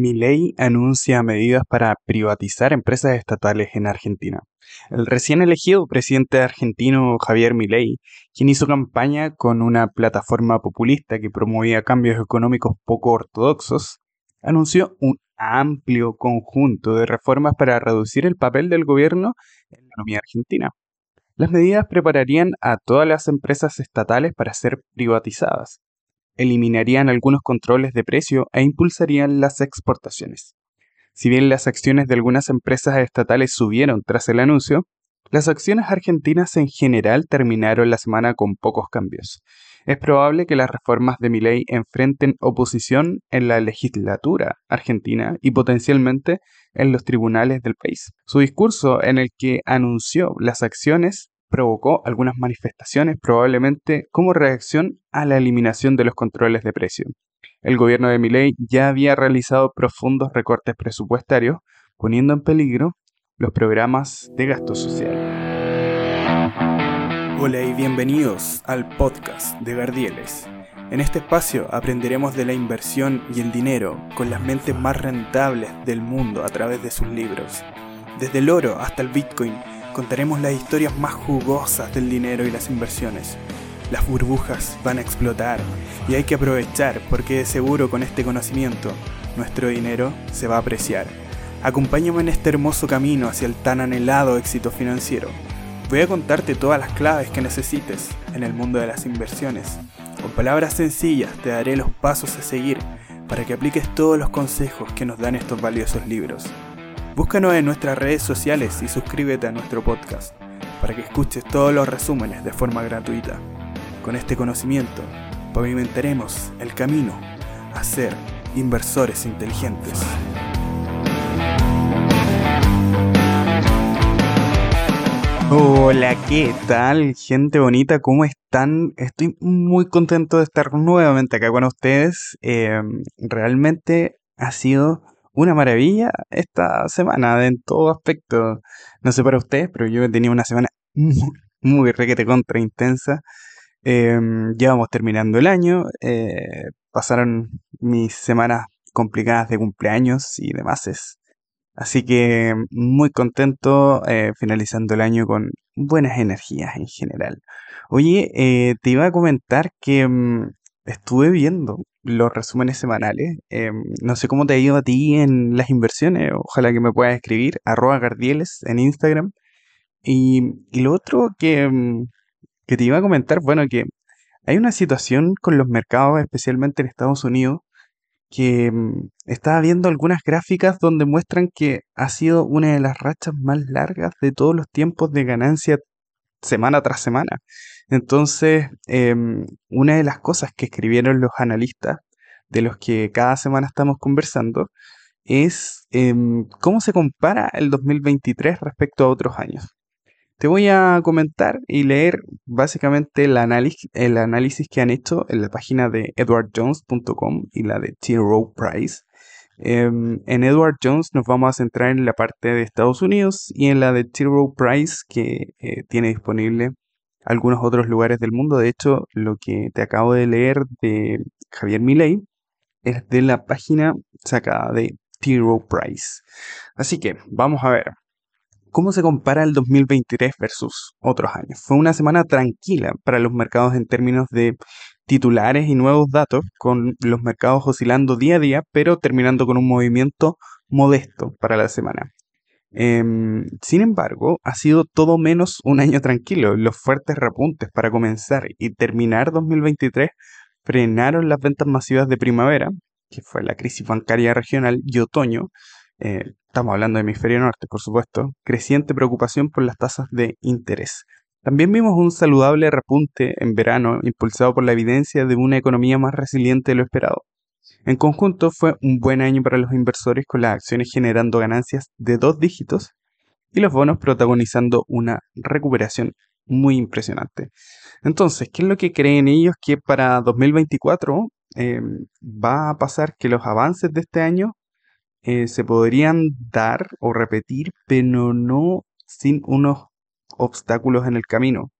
Milei anuncia medidas para privatizar empresas estatales en Argentina. El recién elegido presidente argentino Javier Milei, quien hizo campaña con una plataforma populista que promovía cambios económicos poco ortodoxos, anunció un amplio conjunto de reformas para reducir el papel del gobierno en la economía argentina. Las medidas prepararían a todas las empresas estatales para ser privatizadas eliminarían algunos controles de precio e impulsarían las exportaciones. Si bien las acciones de algunas empresas estatales subieron tras el anuncio, las acciones argentinas en general terminaron la semana con pocos cambios. Es probable que las reformas de mi ley enfrenten oposición en la legislatura argentina y potencialmente en los tribunales del país. Su discurso en el que anunció las acciones provocó algunas manifestaciones probablemente como reacción a la eliminación de los controles de precio. El gobierno de Milei ya había realizado profundos recortes presupuestarios, poniendo en peligro los programas de gasto social. Hola y bienvenidos al podcast de Gardieles. En este espacio aprenderemos de la inversión y el dinero con las mentes más rentables del mundo a través de sus libros. Desde el oro hasta el Bitcoin contaremos las historias más jugosas del dinero y las inversiones. Las burbujas van a explotar y hay que aprovechar porque de seguro con este conocimiento nuestro dinero se va a apreciar. Acompáñame en este hermoso camino hacia el tan anhelado éxito financiero. Voy a contarte todas las claves que necesites en el mundo de las inversiones. Con palabras sencillas te daré los pasos a seguir para que apliques todos los consejos que nos dan estos valiosos libros. Búscanos en nuestras redes sociales y suscríbete a nuestro podcast para que escuches todos los resúmenes de forma gratuita. Con este conocimiento, pavimentaremos el camino a ser inversores inteligentes. Hola, ¿qué tal? Gente bonita, ¿cómo están? Estoy muy contento de estar nuevamente acá con ustedes. Em, realmente ha sido una maravilla esta semana en todo aspecto. No sé para ustedes, pero yo he tenido una semana muy, requete contra intensa. Em, ya vamos terminando el año. Eh, pasaron mis semanas complicadas de cumpleaños y demás. Así que muy contento eh, finalizando el año con buenas energías en general. Oye, eh, te iba a comentar que mm, estuve viendo los resúmenes semanales. Em, no sé cómo te ha ido a ti en las inversiones. Ojalá que me puedas escribir. Arroba Gardieles en Instagram. Y, lo otro que, em, que te iba a comentar, bueno, que hay una situación con los mercados, especialmente en Estados Unidos, que em, estaba viendo algunas gráficas donde muestran que ha sido una de las rachas más largas de todos los tiempos de ganancia semana tras semana. Entonces, em, una de las cosas que escribieron los analistas, de los que cada semana estamos conversando, es em, cómo se compara el 2023 respecto a otros años. Te voy a comentar y leer básicamente el análisis, que han hecho en la página de edwardjones.com y la de T. Rowe Price Em, en Edward Jones nos vamos a centrar en la parte de Estados Unidos y en la de T. Price que eh, tiene disponible algunos otros lugares del mundo. De hecho, lo que te acabo de leer de Javier Milei es de la página sacada de T. Price. Así que vamos a ver. ¿Cómo se compara el 2023 versus otros años? Fue una semana tranquila para los mercados en términos de titulares y nuevos datos, con los mercados oscilando día a día, pero terminando con un movimiento modesto para la semana. Em, sin embargo, ha sido todo menos un año tranquilo. Los fuertes repuntes para comenzar y terminar 2023 frenaron las ventas masivas de primavera, que fue la crisis bancaria regional, y otoño, eh, estamos hablando de hemisferio norte, por supuesto, creciente preocupación por las tasas de interés. También vimos un saludable repunte en verano impulsado por la evidencia de una economía más resiliente de lo esperado. En conjunto fue un buen año para los inversores con las acciones generando ganancias de dos dígitos y los bonos protagonizando una recuperación muy impresionante. Entonces, ¿qué es lo que creen ellos que para 2024 em, va a pasar? Que los avances de este año eh, se podrían dar o repetir, pero no sin unos obstáculos en el camino.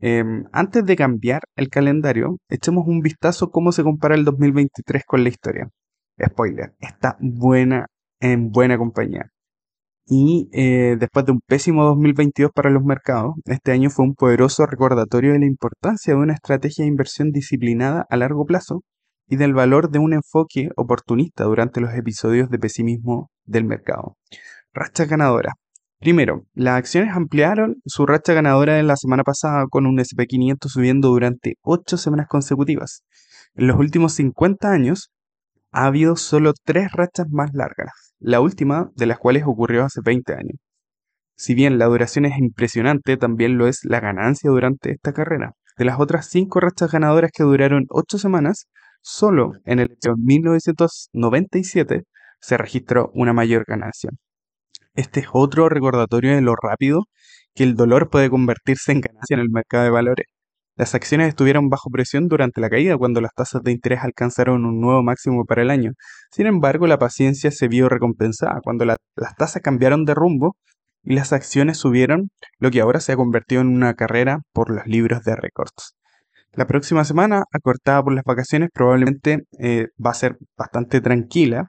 Em, antes de cambiar el calendario, echemos un vistazo cómo se compara el 2023 con la historia. spoiler, está buena en buena compañía. Y eh, después de un pésimo 2022 para los mercados, este año fue un poderoso recordatorio de la importancia de una estrategia de inversión disciplinada a largo plazo y del valor de un enfoque oportunista durante los episodios de pesimismo del mercado. Racha ganadora. Primero, las acciones ampliaron su racha ganadora de la semana pasada con un SP500 subiendo durante 8 semanas consecutivas. En los últimos 50 años ha habido solo 3 rachas más largas, la última de las cuales ocurrió hace 20 años. Si bien la duración es impresionante, también lo es la ganancia durante esta carrera. De las otras 5 rachas ganadoras que duraron 8 semanas, solo en el año 1997 se registró una mayor ganancia. Este es otro recordatorio de lo rápido que el dolor puede convertirse en ganancia en el mercado de valores. Las acciones estuvieron bajo presión durante la caída cuando las tasas de interés alcanzaron un nuevo máximo para el año. Sin embargo, la paciencia se vio recompensada cuando las tasas cambiaron de rumbo y las acciones subieron, lo que ahora se ha convertido en una carrera por los libros de récords. La próxima semana, acortada por las vacaciones, probablemente eh, va a ser bastante tranquila.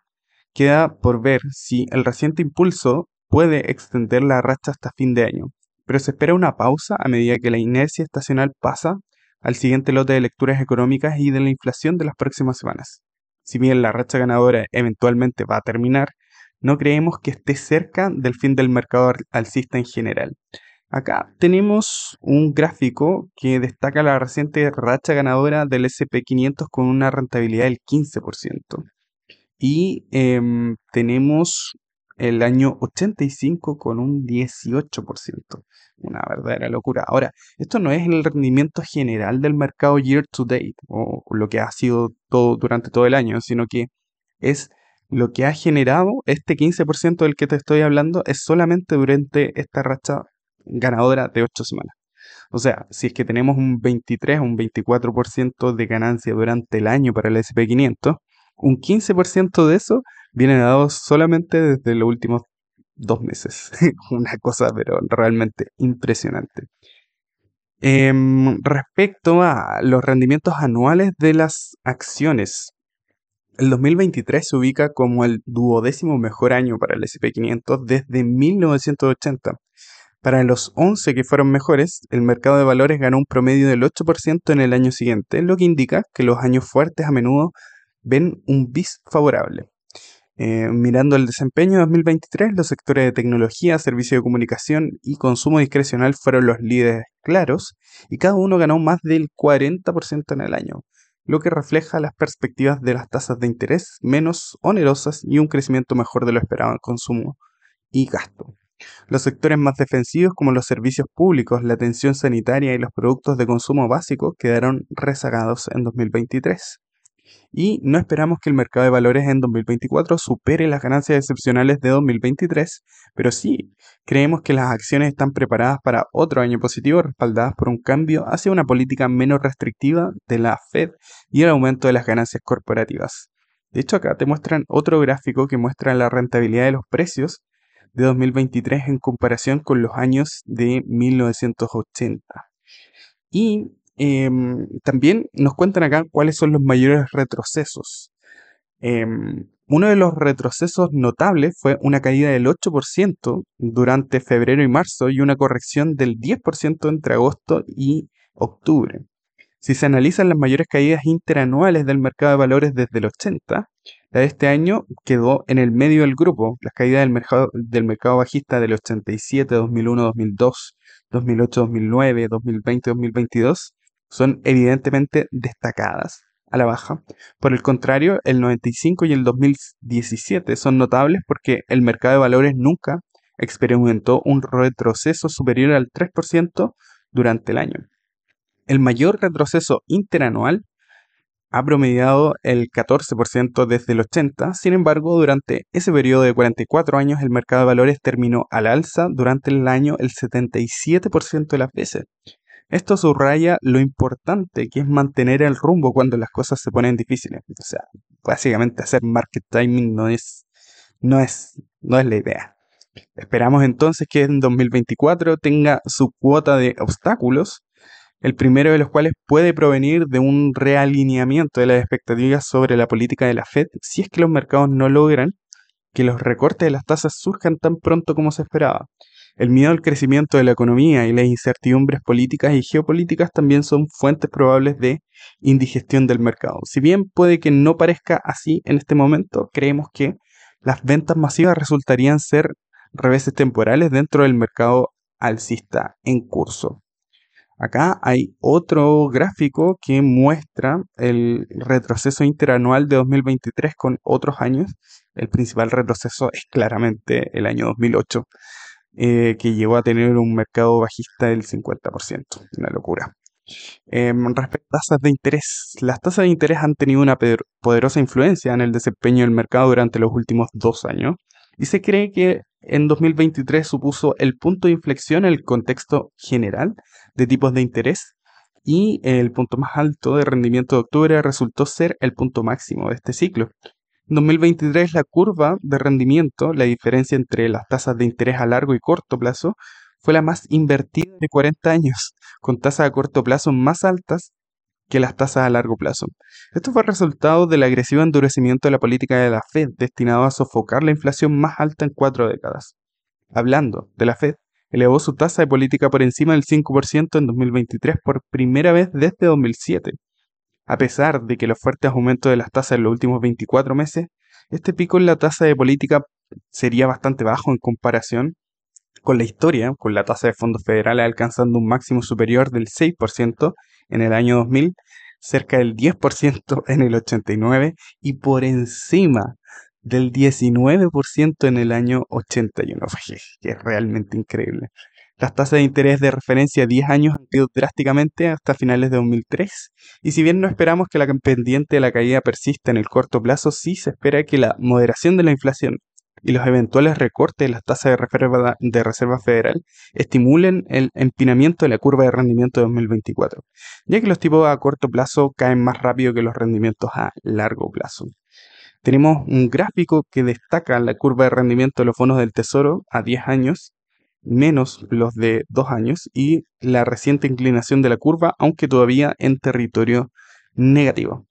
Queda por ver si el reciente impulso puede extender la racha hasta fin de año, pero se espera una pausa a medida que la inercia estacional pasa al siguiente lote de lecturas económicas y de la inflación de las próximas semanas. Si bien la racha ganadora eventualmente va a terminar, no creemos que esté cerca del fin del mercado alcista en general. Acá tenemos un gráfico que destaca la reciente racha ganadora del SP500 con una rentabilidad del 15%. Y em, tenemos el año 85 con un 18%. Una verdadera locura. Ahora, esto no es el rendimiento general del mercado year to date o lo que ha sido todo durante todo el año, sino que es lo que ha generado este 15% del que te estoy hablando es solamente durante esta racha ganadora de 8 semanas. O sea, si es que tenemos un 23 o un 24% de ganancia durante el año para el SP500, un 15% de eso viene dado solamente desde los últimos dos meses. Una cosa, pero realmente impresionante. Em, respecto a los rendimientos anuales de las acciones, el 2023 se ubica como el duodécimo mejor año para el SP500 desde 1980 para los 11 que fueron mejores, el mercado de valores ganó un promedio del 8% en el año siguiente, lo que indica que los años fuertes a menudo ven un bis favorable. Eh, mirando el desempeño de 2023, los sectores de tecnología, servicio de comunicación y consumo discrecional fueron los líderes claros y cada uno ganó más del 40% en el año, lo que refleja las perspectivas de las tasas de interés menos onerosas y un crecimiento mejor de lo esperado en consumo y gasto. Los sectores más defensivos como los servicios públicos, la atención sanitaria y los productos de consumo básico quedaron rezagados en 2023. Y no esperamos que el mercado de valores en 2024 supere las ganancias excepcionales de 2023, pero sí creemos que las acciones están preparadas para otro año positivo respaldadas por un cambio hacia una política menos restrictiva de la Fed y el aumento de las ganancias corporativas. De hecho, acá te muestran otro gráfico que muestra la rentabilidad de los precios de 2023 en comparación con los años de 1980. Y em, también nos cuentan acá cuáles son los mayores retrocesos. Em, uno de los retrocesos notables fue una caída del 8% durante febrero y marzo y una corrección del 10% entre agosto y octubre. Si se analizan las mayores caídas interanuales del mercado de valores desde el 80, la de este año quedó en el medio del grupo. Las caídas del mercado, del mercado bajista del 87, 2001, 2002, 2008, 2009, 2020, 2022 son evidentemente destacadas a la baja. Por el contrario, el 95 y el 2017 son notables porque el mercado de valores nunca experimentó un retroceso superior al 3% durante el año. El mayor retroceso interanual ha promediado el 14% desde el 80, sin embargo, durante ese periodo de 44 años el mercado de valores terminó al alza durante el año el 77% de las veces. Esto subraya lo importante que es mantener el rumbo cuando las cosas se ponen difíciles. O sea, básicamente hacer market timing no es, no es, no es la idea. Esperamos entonces que en 2024 tenga su cuota de obstáculos el primero de los cuales puede provenir de un realineamiento de las expectativas sobre la política de la Fed si es que los mercados no logran que los recortes de las tasas surjan tan pronto como se esperaba. El miedo al crecimiento de la economía y las incertidumbres políticas y geopolíticas también son fuentes probables de indigestión del mercado. Si bien puede que no parezca así en este momento, creemos que las ventas masivas resultarían ser reveses temporales dentro del mercado alcista en curso. Acá hay otro gráfico que muestra el retroceso interanual de 2023 con otros años. El principal retroceso es claramente el año 2008, eh, que llegó a tener un mercado bajista del 50%. Una locura. Em, respecto a tasas de interés, las tasas de interés han tenido una poderosa influencia en el desempeño del mercado durante los últimos dos años y se cree que en 2023 supuso el punto de inflexión en el contexto general de tipos de interés y el punto más alto de rendimiento de octubre resultó ser el punto máximo de este ciclo. En 2023 la curva de rendimiento, la diferencia entre las tasas de interés a largo y corto plazo, fue la más invertida de 40 años, con tasas a corto plazo más altas que las tasas a largo plazo. Esto fue resultado del agresivo endurecimiento de la política de la Fed, destinado a sofocar la inflación más alta en cuatro décadas. Hablando de la Fed, elevó su tasa de política por encima del 5% en 2023 por primera vez desde 2007. A pesar de que los fuertes aumentos de las tasas en los últimos 24 meses, este pico en la tasa de política sería bastante bajo en comparación con la historia, con la tasa de fondos federales alcanzando un máximo superior del 6% en el año 2000, cerca del 10% en el 89 y por encima del 19% en el año 81, que es realmente increíble. Las tasas de interés de referencia a 10 años han caído drásticamente hasta finales de 2003, y si bien no esperamos que la pendiente de la caída persista en el corto plazo, sí se espera que la moderación de la inflación y los eventuales recortes de las tasas de reserva, de reserva federal estimulen el empinamiento de la curva de rendimiento de 2024, ya que los tipos a corto plazo caen más rápido que los rendimientos a largo plazo. Tenemos un gráfico que destaca la curva de rendimiento de los bonos del Tesoro a 10 años, menos los de 2 años, y la reciente inclinación de la curva, aunque todavía en territorio negativo.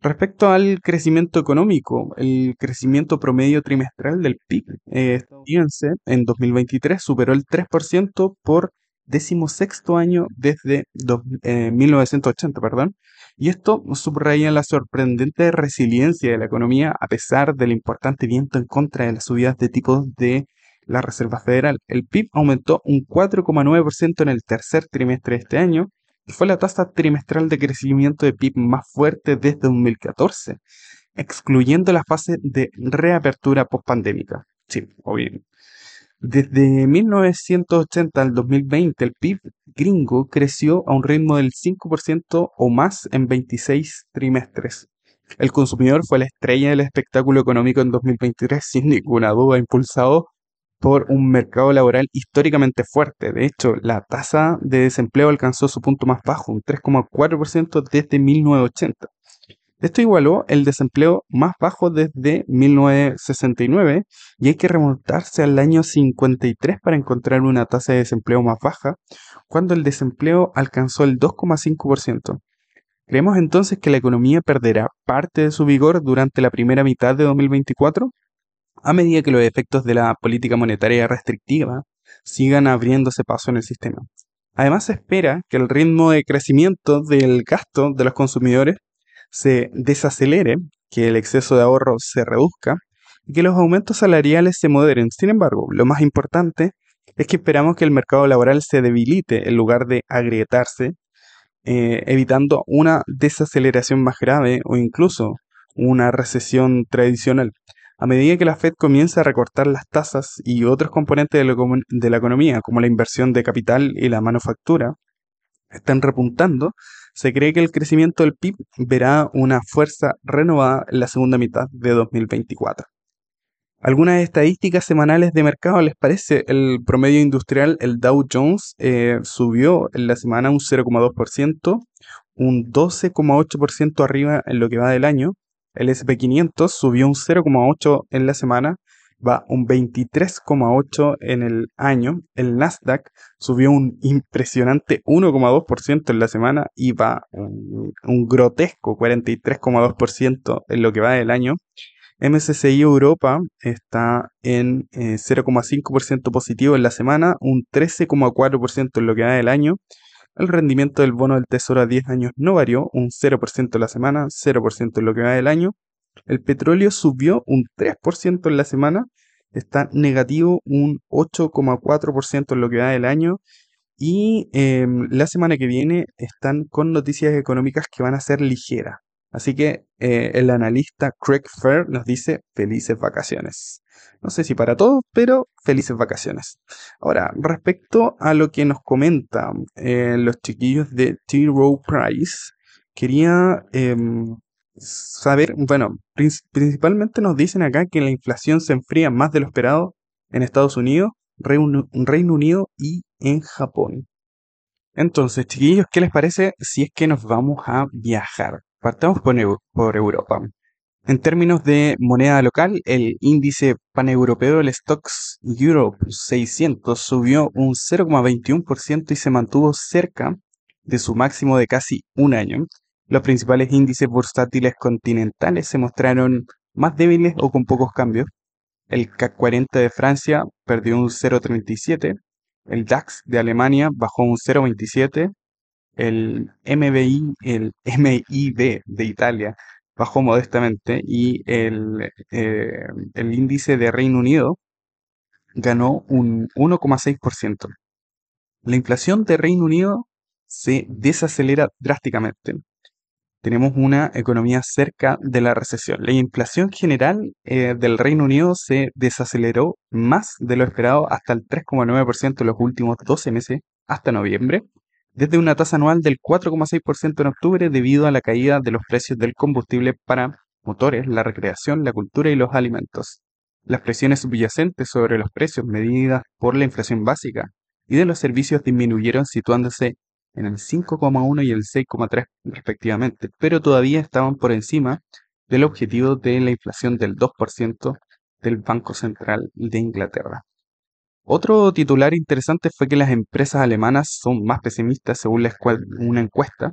Respecto al crecimiento económico, el crecimiento promedio trimestral del PIB estadounidense en 2023 superó el 3% por decimosexto año desde 1980, eh, perdón, y esto subraya la sorprendente resiliencia de la economía a pesar del importante viento en contra de las subidas de tipos de la Reserva Federal. El PIB aumentó un 4,9% en el tercer trimestre de este año, fue la tasa trimestral de crecimiento de PIB más fuerte desde 2014, excluyendo la fase de reapertura pospandémica. Sí, obvio. Desde 1980 al 2020, el PIB gringo creció a un ritmo del 5% o más en 26 trimestres. El consumidor fue la estrella del espectáculo económico en 2023, sin ninguna duda, impulsado por un mercado laboral históricamente fuerte. De hecho, la tasa de desempleo alcanzó su punto más bajo, un 3,4% desde 1980. Esto igualó el desempleo más bajo desde 1969 y hay que remontarse al año 53 para encontrar una tasa de desempleo más baja, cuando el desempleo alcanzó el 2,5%. ¿Creemos entonces que la economía perderá parte de su vigor durante la primera mitad de 2024? A medida que los efectos de la política monetaria restrictiva sigan abriéndose paso en el sistema. Además, se espera que el ritmo de crecimiento del gasto de los consumidores se desacelere, que el exceso de ahorro se reduzca y que los aumentos salariales se moderen. Sin embargo, lo más importante es que esperamos que el mercado laboral se debilite en lugar de agrietarse, eh, evitando una desaceleración más grave o incluso una recesión tradicional. A medida que la Fed comienza a recortar las tasas y otros componentes de la, economía, como la inversión de capital y la manufactura, están repuntando, se cree que el crecimiento del PIB verá una fuerza renovada en la segunda mitad de 2024. Algunas estadísticas semanales de mercado, ¿les parece? El promedio industrial, el Dow Jones, eh, subió en la semana un 0,2%, un 12,8% arriba en lo que va del año. El SP500 subió un 0,8 en la semana va un 23,8% en el año. El Nasdaq subió un impresionante 1,2% en la semana y va un, grotesco 43,2% en lo que va del año. MSCI Europa está en 0,5% eh, positivo en la semana, un 13,4% en lo que va del año. El rendimiento del bono del Tesoro a 10 años no varió, un 0% en la semana, 0% en lo que va del año. El petróleo subió un 3% en la semana, está negativo un 8,4% en lo que va del año. Y em, la semana que viene están con noticias económicas que van a ser ligeras. Así que eh, el analista Craig Fair nos dice felices vacaciones. No sé si para todos, pero felices vacaciones. Ahora, respecto a lo que nos comentan eh, los chiquillos de T. Rowe Price, quería em, saber, bueno, principalmente nos dicen acá que la inflación se enfría más de lo esperado en Estados Unidos, Reino, Reino Unido y en Japón. Entonces, chiquillos, ¿qué les parece si es que nos vamos a viajar? Partamos por, Europa. En términos de moneda local, el índice paneuropeo del Stocks Europe 600 subió un 0,21% y se mantuvo cerca de su máximo de casi un año. Los principales índices bursátiles continentales se mostraron más débiles o con pocos cambios. El CAC 40 de Francia perdió un 0,37, el DAX de Alemania bajó un 0,27, el MBI, el MIB de Italia bajó modestamente y el, eh, el índice de Reino Unido ganó un 1,6%. La inflación de Reino Unido se desacelera drásticamente. Tenemos una economía cerca de la recesión. La inflación general eh, del Reino Unido se desaceleró más de lo esperado hasta el 3,9% en los últimos 12 meses, hasta noviembre, desde una tasa anual del 4,6% en octubre debido a la caída de los precios del combustible para motores, la recreación, la cultura y los alimentos. Las presiones subyacentes sobre los precios medidas por la inflación básica y de los servicios disminuyeron situándose en el 5,1 y el 6,3 respectivamente, pero todavía estaban por encima del objetivo de la inflación del 2% del Banco Central de Inglaterra. Otro titular interesante fue que las empresas alemanas son más pesimistas según una encuesta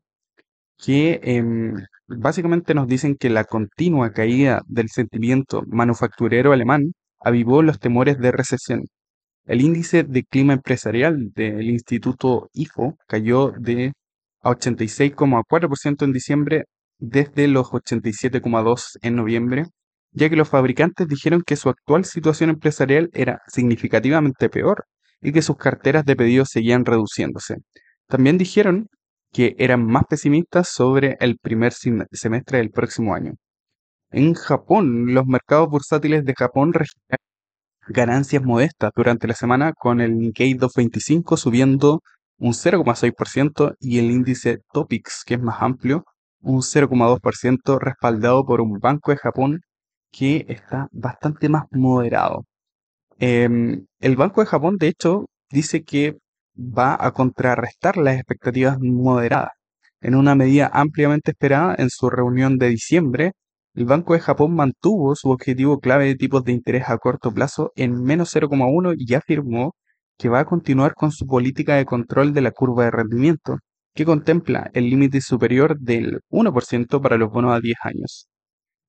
que em, básicamente nos dicen que la continua caída del sentimiento manufacturero alemán avivó los temores de recesión. El índice de clima empresarial del Instituto IFO cayó de a 86,4% en diciembre desde los 87,2% en noviembre ya que los fabricantes dijeron que su actual situación empresarial era significativamente peor y que sus carteras de pedidos seguían reduciéndose. También dijeron que eran más pesimistas sobre el primer semestre del próximo año. En Japón, los mercados bursátiles de Japón registraron ganancias modestas durante la semana con el Nikkei 225 subiendo un 0,6% y el índice Topix, que es más amplio, un 0,2% respaldado por un banco de Japón que está bastante más moderado. Em, el Banco de Japón, de hecho, dice que va a contrarrestar las expectativas moderadas. En una medida ampliamente esperada en su reunión de diciembre, el Banco de Japón mantuvo su objetivo clave de tipos de interés a corto plazo en menos 0,1 y afirmó que va a continuar con su política de control de la curva de rendimiento, que contempla el límite superior del 1% para los bonos a 10 años.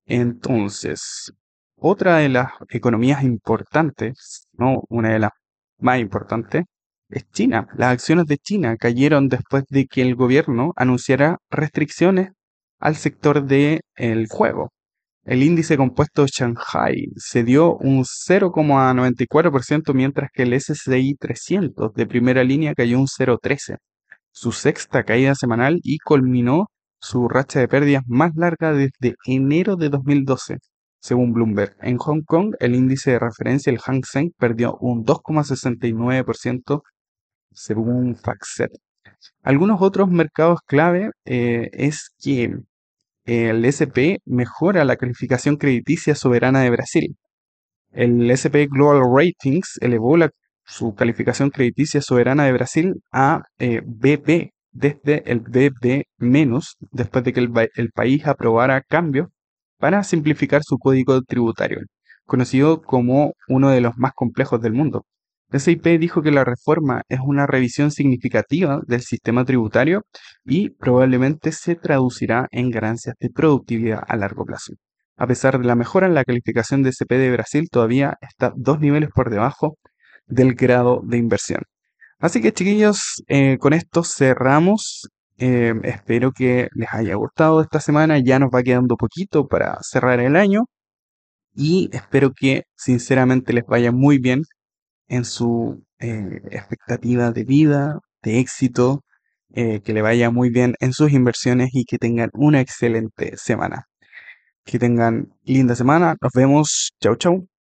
Entonces, otra de las economías importantes, no una de las más importantes, es China. Las acciones de China cayeron después de que el gobierno anunciara restricciones al sector del juego. El índice compuesto Shanghai se dio un 0,94%, mientras que el SCI 300 de primera línea cayó un 0,13%, su sexta caída semanal y culminó su racha de pérdidas más larga desde enero de 2012, según Bloomberg. En Hong Kong, el índice de referencia, el Hang Seng, perdió un 2,69% según FactSet. Algunos otros mercados clave eh, es que el SP mejora la calificación crediticia soberana de Brasil. El SP Global Ratings elevó su calificación crediticia soberana de Brasil a eh, BP desde el BB- después de que el, país aprobara cambios para simplificar su código tributario. conocido como uno de los más complejos del mundo. SIP dijo que la reforma es una revisión significativa del sistema tributario y probablemente se traducirá en ganancias de productividad a largo plazo. A pesar de la mejora en la calificación de SP de Brasil, todavía está dos niveles por debajo del grado de inversión. Así que chiquillos, eh, con esto cerramos. Eh, espero que les haya gustado esta semana. Ya nos va quedando poquito para cerrar el año. Y espero que sinceramente les vaya muy bien en su eh, expectativa de vida, de éxito, que le vaya muy bien en sus inversiones y que tengan una excelente semana. Que tengan linda semana. Nos vemos. Chau, chau.